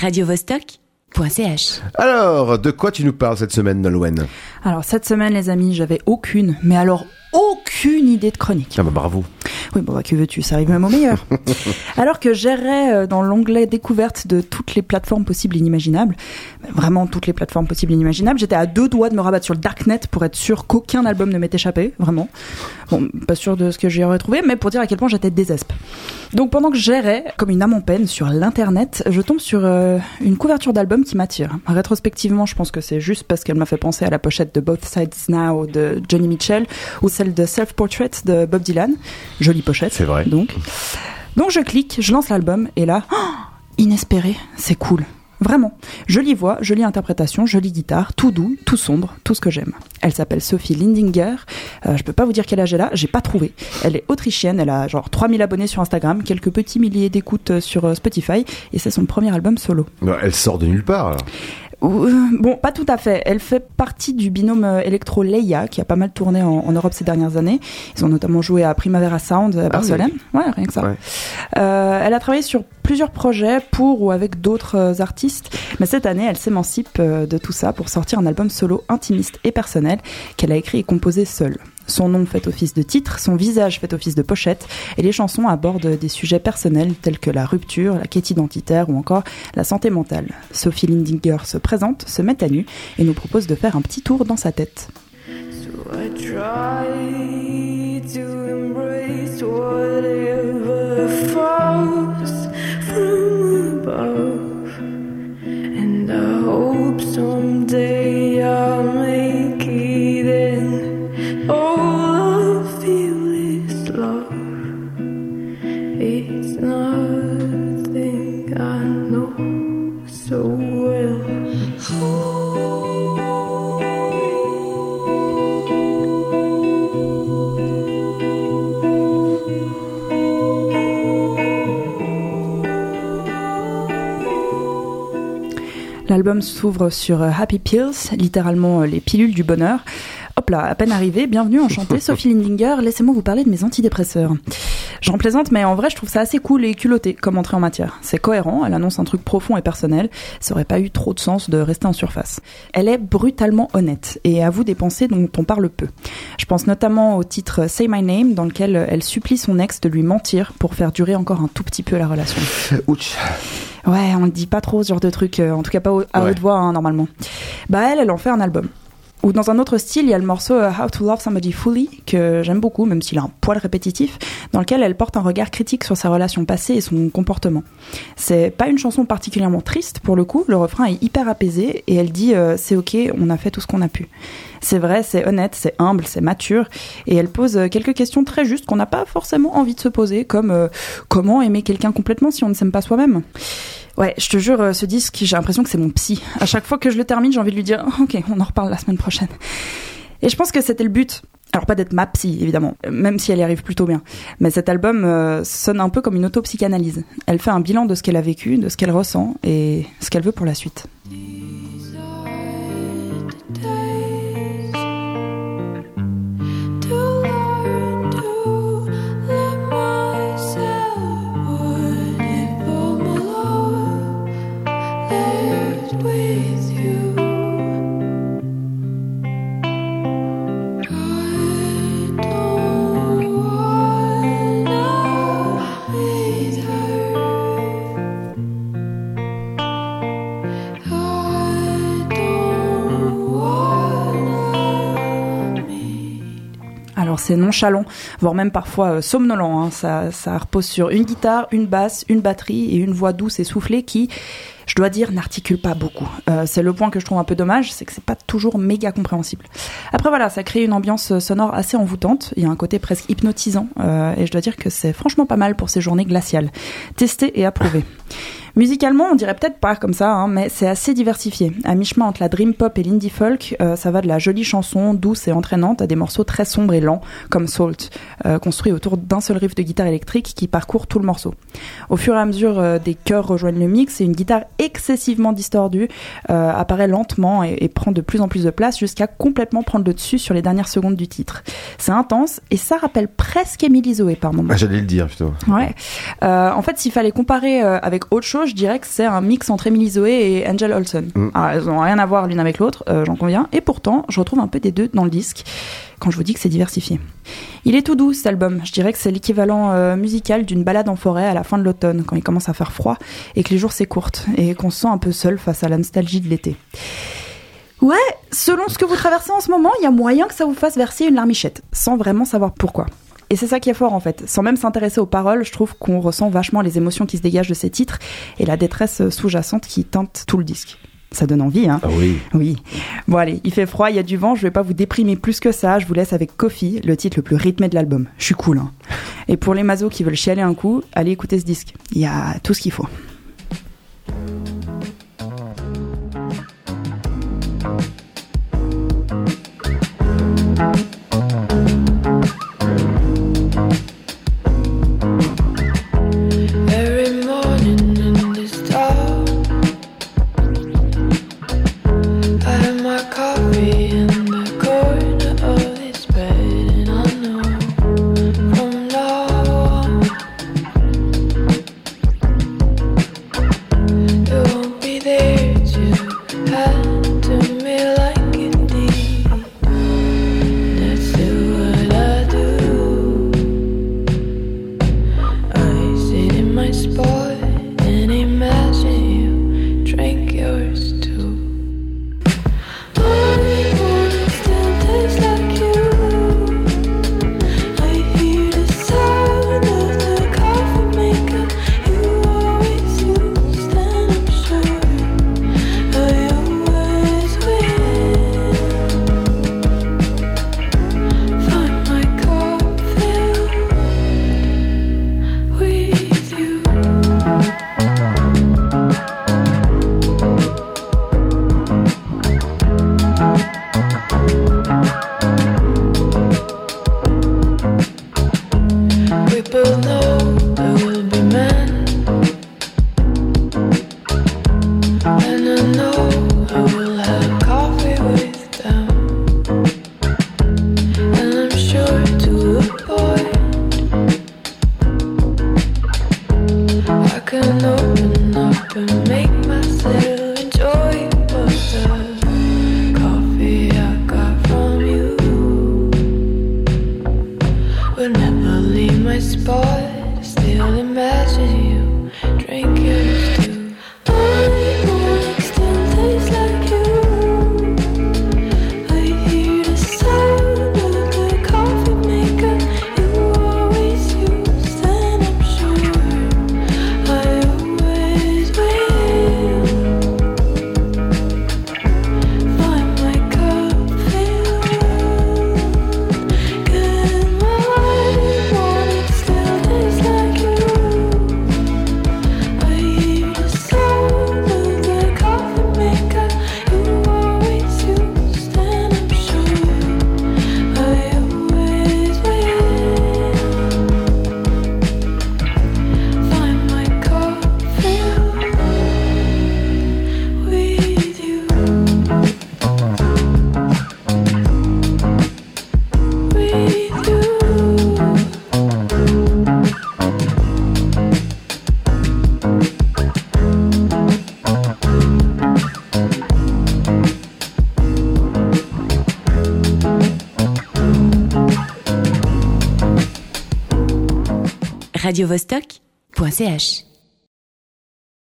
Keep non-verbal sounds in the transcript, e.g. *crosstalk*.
radiovostok.ch. Alors, de quoi tu nous parles cette semaine, Nolwenn? Alors cette semaine, les amis, j'avais aucune, mais alors aucune idée de chronique. Ah bah bravo. Oui, bon, bah, que veux-tu, ça arrive même au meilleur. *laughs* Alors que j'errais euh, dans l'onglet découverte de toutes les plateformes possibles et inimaginables, vraiment toutes les plateformes possibles et inimaginables, j'étais à deux doigts de me rabattre sur le Darknet pour être sûr qu'aucun album ne m'ait échappé, vraiment. Bon, pas sûr de ce que j'y aurais trouvé, mais pour dire à quel point j'étais désesp. Donc pendant que j'errais, comme une âme en peine, sur l'internet, je tombe sur euh, une couverture d'album qui m'attire. Rétrospectivement, je pense que c'est juste parce qu'elle m'a fait penser à la pochette de Both Sides Now de Johnny Mitchell ou celle de Self Portrait de Bob Dylan. Jolie pochette. C'est vrai. Donc, donc je clique, je lance l'album et là, oh, inespéré, c'est cool. Vraiment. Jolie voix, jolie interprétation, jolie guitare, tout doux, tout sombre, tout ce que j'aime. Elle s'appelle Sophie Lindinger. Euh, je peux pas vous dire quel âge elle a, j'ai pas trouvé. Elle est autrichienne, elle a genre 3000 abonnés sur Instagram, quelques petits milliers d'écoutes euh, sur euh, Spotify, et c'est son premier album solo. Bah, Elle sort de nulle part. alors. Euh, Bon, pas tout à fait. Elle fait partie du binôme euh, électro Leia, qui a pas mal tourné en, en Europe ces dernières années. Ils ont notamment joué à Primavera Sound à Barcelone. Ouais, rien que ça. Ouais. Euh, elle a travaillé sur plusieurs projets pour ou avec d'autres artistes, mais cette année, elle s'émancipe de tout ça pour sortir un album solo intimiste et personnel qu'elle a écrit et composé seule. Son nom fait office de titre, son visage fait office de pochette, et les chansons abordent des sujets personnels tels que la rupture, la quête identitaire ou encore la santé mentale. Sophie Lindinger se présente, se met à nu et nous propose de faire un petit tour dans sa tête. L'album s'ouvre sur euh, Happy Pills, littéralement euh, les pilules du bonheur. Hop là, à peine arrivé, bienvenue enchantée, *laughs* Sophie Lindinger, laissez-moi vous parler de mes antidépresseurs. J'en plaisante, mais en vrai, je trouve ça assez cool et culotté comme entrée en matière. C'est cohérent, elle annonce un truc profond et personnel, ça aurait pas eu trop de sens de rester en surface. Elle est brutalement honnête et avoue des pensées dont on parle peu. Je pense notamment au titre Say My Name, dans lequel elle supplie son ex de lui mentir pour faire durer encore un tout petit peu la relation. Ouch. Ouais, on ne dit pas trop ce genre de truc, euh, en tout cas pas au- à Ouais. haute voix hein, normalement. Bah elle, elle en fait un album. Ou dans un autre style, il y a le morceau euh, How to Love Somebody Fully, que j'aime beaucoup, même s'il est un poil répétitif, dans lequel elle porte un regard critique sur sa relation passée et son comportement. C'est pas une chanson particulièrement triste, pour le coup, le refrain est hyper apaisé, et elle dit euh, c'est ok, on a fait tout ce qu'on a pu. C'est vrai, c'est honnête, c'est humble, c'est mature, et elle pose euh, quelques questions très justes qu'on n'a pas forcément envie de se poser, comme euh, comment aimer quelqu'un complètement si on ne s'aime pas soi-même? Ouais, je te jure, euh, ce disque, j'ai l'impression que c'est mon psy. À chaque fois que je le termine, j'ai envie de lui dire Ok, on en reparle la semaine prochaine. Et je pense que c'était le but. Alors pas d'être ma psy, évidemment, même si elle y arrive plutôt bien. Mais cet album euh, sonne un peu comme une autopsychanalyse. Elle fait un bilan de ce qu'elle a vécu, de ce qu'elle ressent et ce qu'elle veut pour la suite. C'est nonchalant, voire même parfois euh, somnolent. hein. Ça, repose sur une guitare, une basse, une batterie et une voix douce et soufflée qui, je dois dire, n'articule pas beaucoup. Euh, c'est le point que je trouve un peu dommage, c'est que c'est pas toujours méga compréhensible. Après voilà, ça crée une ambiance euh, sonore assez envoûtante. Il y a un côté presque hypnotisant et je dois dire que c'est franchement pas mal pour ces journées glaciales. Testé et approuvé. Musicalement, on dirait peut-être pas comme ça, hein, mais c'est assez diversifié. À mi-chemin entre la dream pop et l'indie folk, euh, ça va de la jolie chanson douce et entraînante à des morceaux très sombres et lents, comme Salt, euh, construit autour d'un seul riff de guitare électrique qui parcourt tout le morceau. Au fur et à mesure, euh, des chœurs rejoignent le mix et une guitare excessivement distordu, euh, apparaît lentement et, et prend de plus en plus de place jusqu'à complètement prendre le dessus sur les dernières secondes du titre. C'est intense et ça rappelle presque Emily Zoé par moment. Ah, J'allais le dire plutôt. Ouais. En fait, s'il fallait comparer avec autre chose, je dirais que c'est un mix entre Emily Zoé et Angel Olsen. Mm. Alors, elles ont rien à voir l'une avec l'autre, euh, j'en conviens. Et pourtant, je retrouve un peu des deux dans le disque quand je vous dis que c'est diversifié. Il est tout doux cet album. Je dirais que c'est l'équivalent euh, musical d'une balade en forêt à la fin de l'automne, quand il commence à faire froid et que les jours s'écourtent et qu'on se sent un peu seul face à la nostalgie de l'été. Ouais, selon ce que vous traversez en ce moment, il y a moyen que ça vous fasse verser une larmichette, sans vraiment savoir pourquoi. Et c'est ça qui est fort en fait. Sans même s'intéresser aux paroles, je trouve qu'on ressent vachement les émotions qui se dégagent de ces titres et la détresse sous-jacente qui teinte tout le disque. Ça donne envie, hein Ah oui. Oui. Bon allez, il fait froid, il y a du vent, je vais pas vous déprimer plus que ça, je vous laisse avec Coffee, le titre le plus rythmé de l'album. Je suis cool, hein. Et pour les mazos qui veulent chialer un coup, allez écouter ce disque. Il y a tout ce qu'il faut. radiovostok.ch